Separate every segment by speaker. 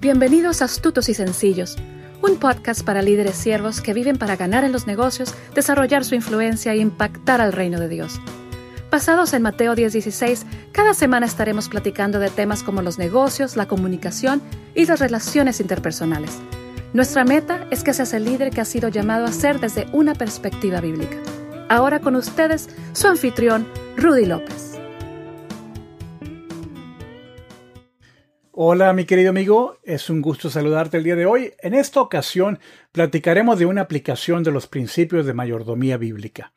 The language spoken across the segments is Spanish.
Speaker 1: Bienvenidos a Astutos y Sencillos, un podcast para líderes siervos que viven para ganar en los negocios, desarrollar su influencia e impactar al reino de Dios. Basados en Mateo 10:16, cada semana estaremos platicando de temas como los negocios, la comunicación y las relaciones interpersonales. Nuestra meta es que seas el líder que ha sido llamado a ser desde una perspectiva bíblica. Ahora con ustedes, su anfitrión, Rudy López.
Speaker 2: Hola mi querido amigo, es un gusto saludarte el día de hoy. En esta ocasión platicaremos de una aplicación de los principios de mayordomía bíblica,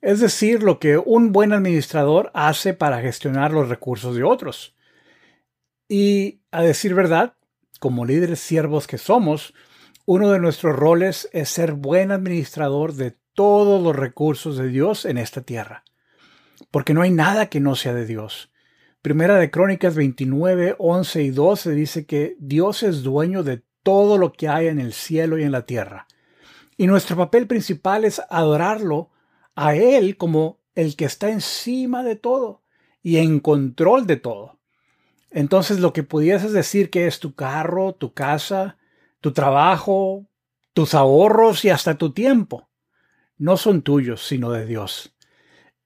Speaker 2: es decir, lo que un buen administrador hace para gestionar los recursos de otros. Y a decir verdad, como líderes siervos que somos, uno de nuestros roles es ser buen administrador de todos los recursos de Dios en esta tierra, porque no hay nada que no sea de Dios. Primera de Crónicas 29, 11 y 12 dice que Dios es dueño de todo lo que hay en el cielo y en la tierra. Y nuestro papel principal es adorarlo a Él como el que está encima de todo y en control de todo. Entonces lo que pudieses decir que es tu carro, tu casa, tu trabajo, tus ahorros y hasta tu tiempo, no son tuyos, sino de Dios.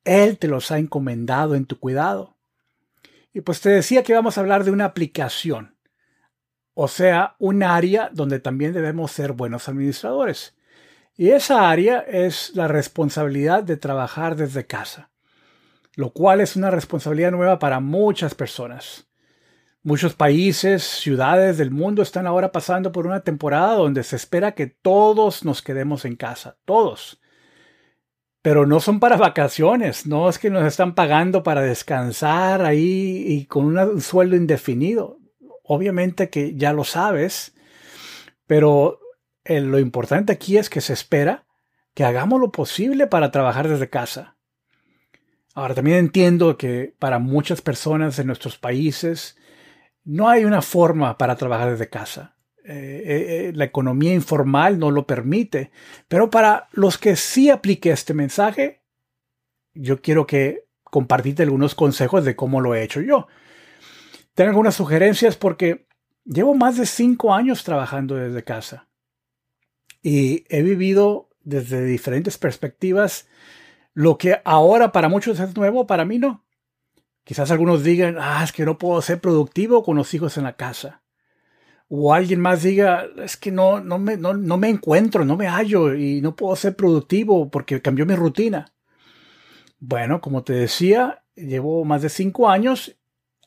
Speaker 2: Él te los ha encomendado en tu cuidado. Y pues te decía que vamos a hablar de una aplicación, o sea, un área donde también debemos ser buenos administradores. Y esa área es la responsabilidad de trabajar desde casa, lo cual es una responsabilidad nueva para muchas personas. Muchos países, ciudades del mundo están ahora pasando por una temporada donde se espera que todos nos quedemos en casa, todos pero no son para vacaciones, no es que nos están pagando para descansar ahí y con un sueldo indefinido. Obviamente que ya lo sabes, pero eh, lo importante aquí es que se espera que hagamos lo posible para trabajar desde casa. Ahora también entiendo que para muchas personas en nuestros países no hay una forma para trabajar desde casa. Eh, eh, la economía informal no lo permite. Pero para los que sí aplique este mensaje, yo quiero que compartite algunos consejos de cómo lo he hecho yo. Tengo algunas sugerencias porque llevo más de cinco años trabajando desde casa y he vivido desde diferentes perspectivas lo que ahora para muchos es nuevo, para mí no. Quizás algunos digan, ah, es que no puedo ser productivo con los hijos en la casa o alguien más diga, es que no, no, me, no, me encuentro, no me hallo y no puedo ser productivo porque cambió mi rutina. Bueno, como te decía, llevo más de cinco años,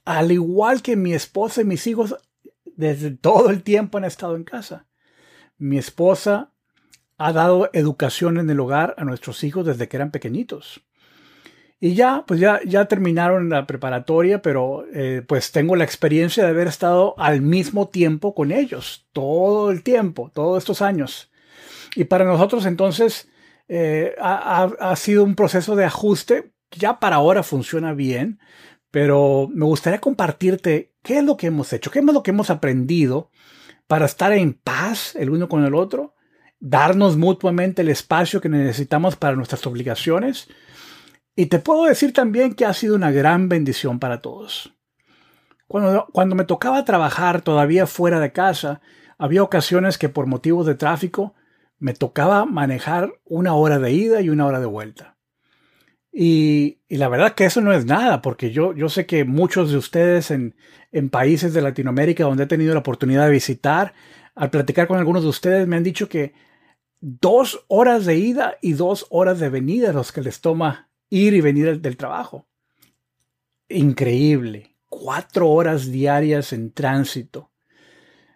Speaker 2: al igual que mi esposa y mis hijos, desde todo el tiempo han estado en casa. Mi esposa ha dado educación en el hogar a nuestros hijos desde que eran pequeñitos. Y ya, pues ya, ya terminaron la preparatoria, pero eh, pues tengo la experiencia de haber estado al mismo tiempo con ellos, todo el tiempo, todos estos años. Y para nosotros entonces eh, ha, ha, sido un proceso de ajuste, ya para ahora funciona bien, pero me gustaría compartirte qué es lo que hemos hecho, qué es lo que hemos aprendido para estar en paz el uno con el otro, darnos mutuamente el espacio que necesitamos para nuestras obligaciones y te puedo decir también que ha sido una gran bendición para todos. Cuando, cuando me tocaba trabajar todavía fuera de casa, había ocasiones que por motivos de tráfico me tocaba manejar una hora de ida y una hora de vuelta. Y, la verdad que eso no es nada, porque yo, yo sé que muchos de ustedes en, en países de Latinoamérica donde he tenido la oportunidad de visitar, al platicar con algunos de ustedes me han dicho que dos horas de ida y dos horas de venida los que les toma ir y venir del trabajo. Increíble. Cuatro horas diarias en tránsito.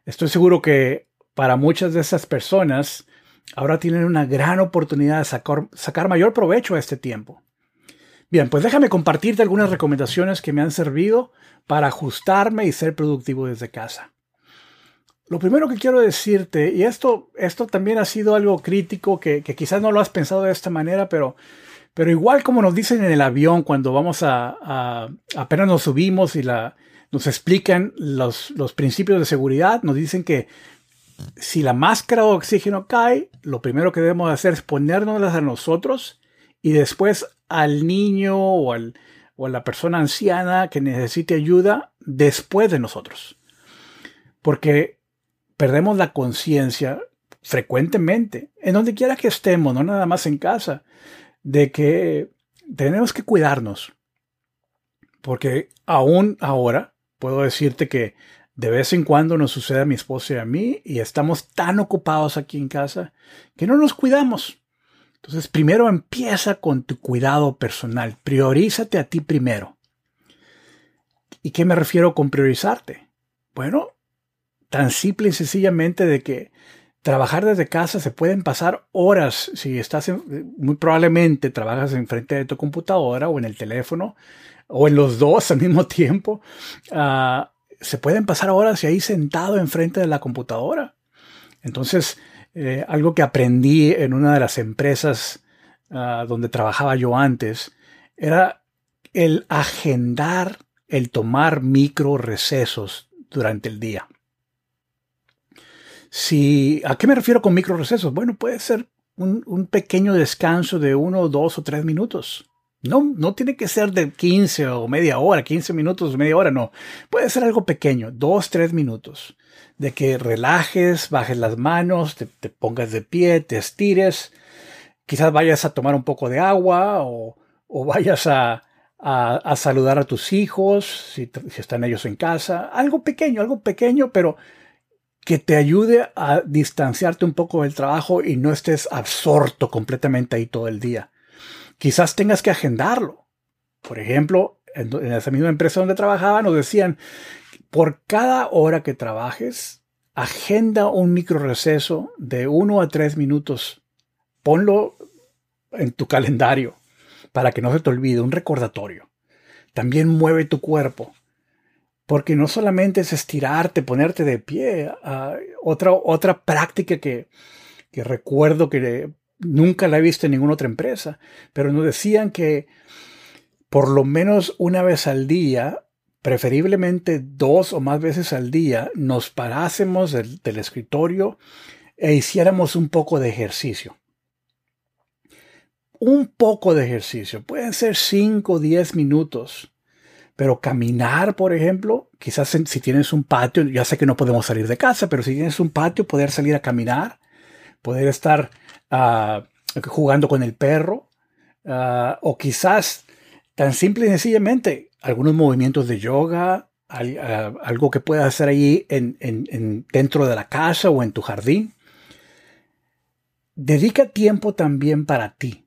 Speaker 2: Estoy seguro que para muchas de esas personas ahora tienen una gran oportunidad de sacar, sacar mayor provecho a este tiempo. Bien, pues déjame compartirte algunas recomendaciones que me han servido para ajustarme y ser productivo desde casa. Lo primero que quiero decirte, y esto, esto también ha sido algo crítico que, quizás no lo has pensado de esta manera, pero, pero igual como nos dicen en el avión cuando vamos a, apenas nos subimos y nos explican los, principios de seguridad, nos dicen que si la máscara de oxígeno cae, lo primero que debemos hacer es ponérnoslas a nosotros y después al niño o, o a la persona anciana que necesite ayuda después de nosotros. Porque perdemos la conciencia frecuentemente, en donde quiera que estemos, no nada más en casa, de que tenemos que cuidarnos. Porque aún ahora puedo decirte que de vez en cuando nos sucede a mi esposa y a mí y estamos tan ocupados aquí en casa que no nos cuidamos. Entonces, primero empieza con tu cuidado personal. Priorízate a ti primero. ¿Y qué me refiero con priorizarte? Bueno, tan simple y sencillamente de que trabajar desde casa se pueden pasar horas. Si estás, muy probablemente trabajas enfrente de tu computadora o en el teléfono o en los dos al mismo tiempo. Uh, se pueden pasar horas y ahí sentado enfrente de la computadora. Entonces, eh, algo que aprendí en una de las empresas ah, donde trabajaba yo antes era el agendar, el tomar micro recesos durante el día. Si, ¿A qué me refiero con micro recesos? Bueno, puede ser un, un pequeño descanso de uno, dos o tres minutos. No, no tiene que ser de 15 o media hora, 15 minutos o media hora, no. Puede ser algo pequeño, dos, tres minutos. De que relajes, bajes las manos, te, pongas de pie, te estires. Quizás vayas a tomar un poco de agua o, vayas a, saludar a tus hijos, si, si están ellos en casa. Algo pequeño, algo pequeño, pero que te ayude a distanciarte un poco del trabajo y no estés absorto completamente ahí todo el día quizás tengas que agendarlo. Por ejemplo, en, esa misma empresa donde trabajaba nos decían, por cada hora que trabajes, agenda un micro receso de uno a tres minutos. Ponlo en tu calendario para que no se te olvide, un recordatorio. También mueve tu cuerpo, porque no solamente es estirarte, ponerte de pie. Ah, otra, otra práctica que, que recuerdo que Nunca la he visto en ninguna otra empresa, pero nos decían que por lo menos una vez al día, preferiblemente dos o más veces al día, nos parásemos del, escritorio e hiciéramos un poco de ejercicio. Un poco de ejercicio, pueden ser 5 o 10 minutos, pero caminar, por ejemplo, quizás si tienes un patio, ya sé que no podemos salir de casa, pero si tienes un patio, poder salir a caminar, poder estar Ah, jugando con el perro, ah, o quizás tan simple y sencillamente algunos movimientos de yoga, ah, algo que puedas hacer ahí en, dentro de la casa o en tu jardín. Dedica tiempo también para ti.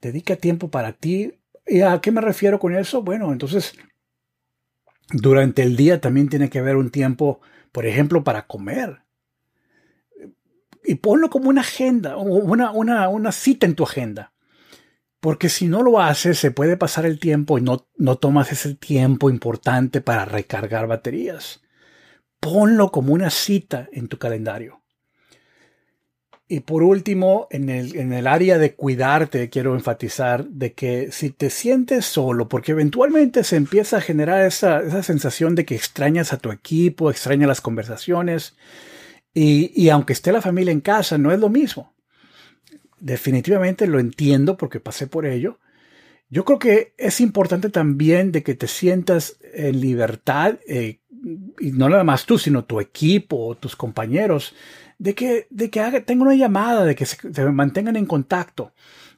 Speaker 2: Dedica tiempo para ti. ¿Y a qué me refiero con eso? Bueno, entonces, durante el día también tiene que haber un tiempo, por ejemplo, para comer y ponlo como una agenda, una, una, una cita en tu agenda. Porque si no lo haces, se puede pasar el tiempo y no, no tomas ese tiempo importante para recargar baterías. Ponlo como una cita en tu calendario. Y por último, en el, en el área de cuidarte, quiero enfatizar de que si te sientes solo, porque eventualmente se empieza a generar esa, esa sensación de que extrañas a tu equipo, extrañas las conversaciones, y, aunque esté la familia en casa, no es lo mismo. Definitivamente lo entiendo porque pasé por ello. Yo creo que es importante también de que te sientas en libertad, eh, y no nada más tú, sino tu equipo o tus compañeros, de que, de que haga, tengan una llamada, de que se, mantengan en contacto,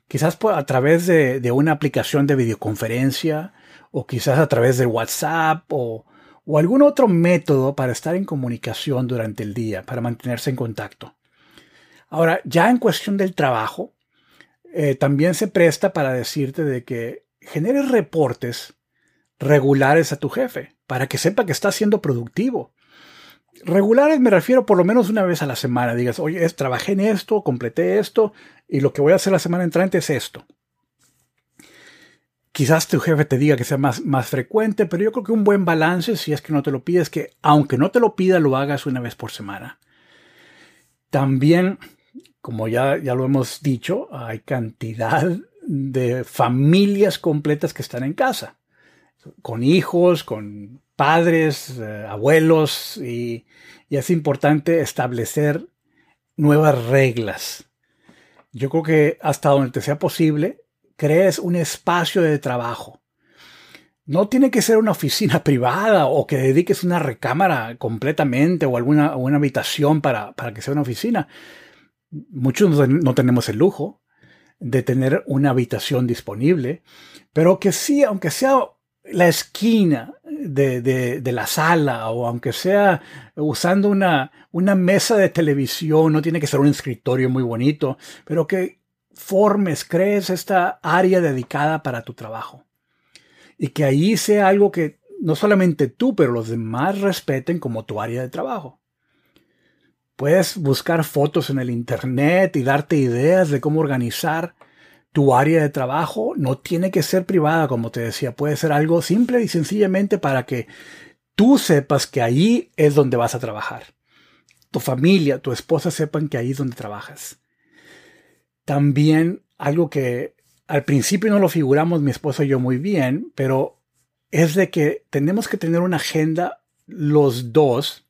Speaker 2: quizás a través de, una aplicación de videoconferencia o quizás a través de WhatsApp o, algún otro método para estar en comunicación durante el día, para mantenerse en contacto. Ahora, ya en cuestión del trabajo, eh, también se presta para decirte de que generes reportes regulares a tu jefe para que sepa que está siendo productivo. Regulares me refiero por lo menos una vez a la semana. Digas, oye, trabajé en esto, completé esto y lo que voy a hacer la semana entrante es esto. Quizás tu jefe te diga que sea más, más frecuente, pero yo creo que un buen balance, si es que no te lo pides, que aunque no te lo pida, lo hagas una vez por semana. También, como ya, ya lo hemos dicho, hay cantidad de familias completas que están en casa, con hijos, con padres, eh, abuelos, y, es importante establecer nuevas reglas. Yo creo que hasta donde te sea posible, crees un espacio de trabajo. No tiene que ser una oficina privada o que dediques una recámara completamente o alguna una habitación para, para, que sea una oficina. Muchos no tenemos el lujo de tener una habitación disponible, pero que sí, aunque sea la esquina de, la sala o aunque sea usando una, una mesa de televisión, no tiene que ser un escritorio muy bonito, pero que formes, crees esta área dedicada para tu trabajo. Y que ahí sea algo que no solamente tú, pero los demás respeten como tu área de trabajo. Puedes buscar fotos en el Internet y darte ideas de cómo organizar tu área de trabajo. No tiene que ser privada, como te decía. Puede ser algo simple y sencillamente para que tú sepas que ahí es donde vas a trabajar. Tu familia, tu esposa sepan que ahí es donde trabajas. También algo que al principio no lo figuramos mi esposa y yo muy bien, pero es de que tenemos que tener una agenda los dos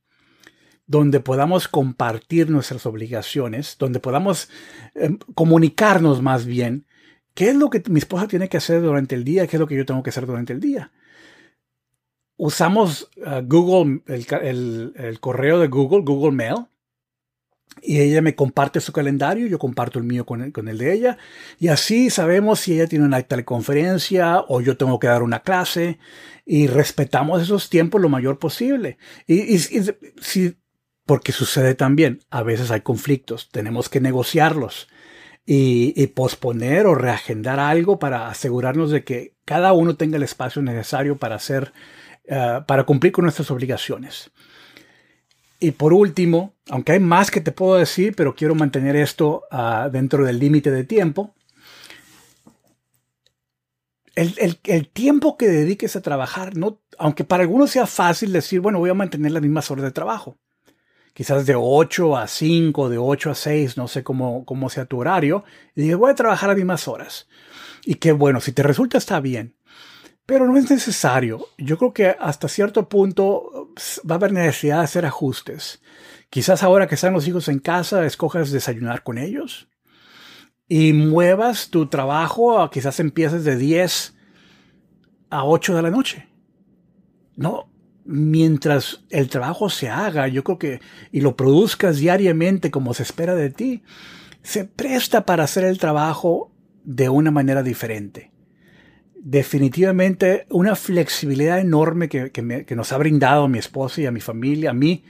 Speaker 2: donde podamos compartir nuestras obligaciones, donde podamos em, comunicarnos más bien qué es lo que mi esposa tiene que hacer durante el día, qué es lo que yo tengo que hacer durante el día. Usamos uh, Google, el, correo de Google, Google Mail, y ella me comparte su calendario, yo comparto el mío con el, con el, de ella, y así sabemos si ella tiene una teleconferencia o yo tengo que dar una clase, y respetamos esos tiempos lo mayor posible. Y, y si porque sucede también, a veces hay conflictos, tenemos que negociarlos y, posponer o reagendar algo para asegurarnos de que cada uno tenga el espacio necesario para hacer, eh, para cumplir con nuestras obligaciones. Y por último, aunque hay más que te puedo decir, pero quiero mantener esto ah, dentro del límite de tiempo, el, el, tiempo que dediques a trabajar, no, aunque para algunos sea fácil decir, bueno, voy a mantener las mismas horas de trabajo quizás de 8 a 5, de 8 a 6, no sé cómo, cómo sea tu horario, y dije, voy a trabajar a mismas horas. Y que bueno, si te resulta está bien, pero no es necesario. Yo creo que hasta cierto punto va a haber necesidad de hacer ajustes. Quizás ahora que están los hijos en casa, escojas desayunar con ellos y muevas tu trabajo, quizás empieces de 10 a 8 de la noche. No, mientras el trabajo se haga, yo creo que, y lo produzcas diariamente como se espera de ti, se presta para hacer el trabajo de una manera diferente. Definitivamente una flexibilidad enorme que, nos ha brindado a mi esposa y a mi familia, a mí,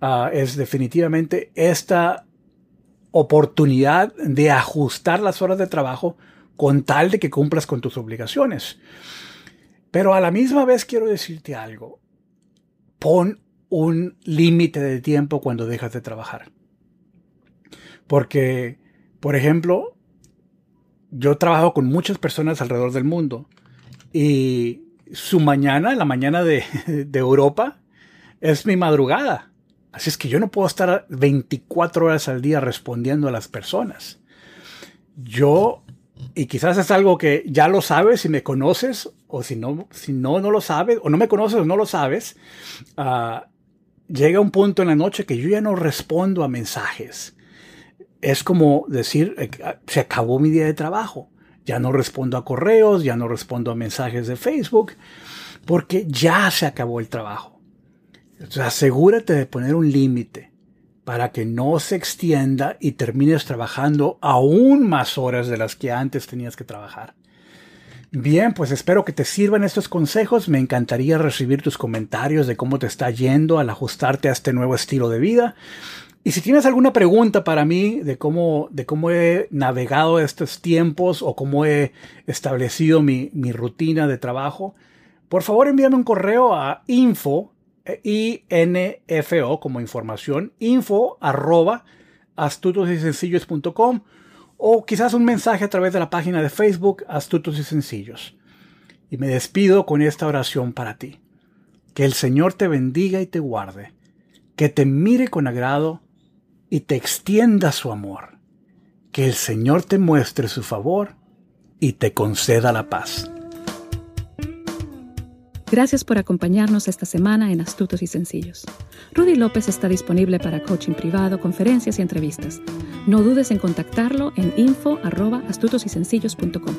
Speaker 2: ah, es definitivamente esta oportunidad de ajustar las horas de trabajo con tal de que cumplas con tus obligaciones. Pero a la misma vez quiero decirte algo pon un límite de tiempo cuando dejas de trabajar. Porque, por ejemplo, yo trabajo con muchas personas alrededor del mundo y su mañana, la mañana de, de Europa, es mi madrugada. Así es que yo no puedo estar 24 horas al día respondiendo a las personas. Yo y quizás es algo que ya lo sabes si me conoces, o si no, si no, no lo sabes, o no me conoces o no lo sabes, uh, llega un punto en la noche que yo ya no respondo a mensajes. Es como decir, eh, se acabó mi día de trabajo. Ya no respondo a correos, ya no respondo a mensajes de Facebook, porque ya se acabó el trabajo. Entonces, asegúrate de poner un límite. Para que no se extienda y termines trabajando aún más horas de las que antes tenías que trabajar. Bien, pues espero que te sirvan estos consejos. Me encantaría recibir tus comentarios de cómo te está yendo al ajustarte a este nuevo estilo de vida. Y si tienes alguna pregunta para mí de cómo, de cómo he navegado estos tiempos o cómo he establecido mi, mi rutina de trabajo, por favor envíame un correo a info, info como información, info arroba astutosysencillos.com o quizás un mensaje a través de la página de Facebook Astutos y Sencillos. Y me despido con esta oración para ti. Que el Señor te bendiga y te guarde, que te mire con agrado y te extienda su amor. Que el Señor te muestre su favor y te conceda la paz.
Speaker 1: Gracias por acompañarnos esta semana en Astutos y Sencillos. Rudy López está disponible para coaching privado, conferencias y entrevistas. No dudes en contactarlo en info@astutosysencillos.com.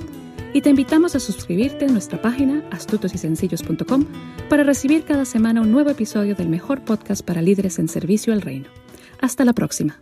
Speaker 1: Y te invitamos a suscribirte en nuestra página astutosysencillos.com para recibir cada semana un nuevo episodio del mejor podcast para líderes en servicio al reino. Hasta la próxima.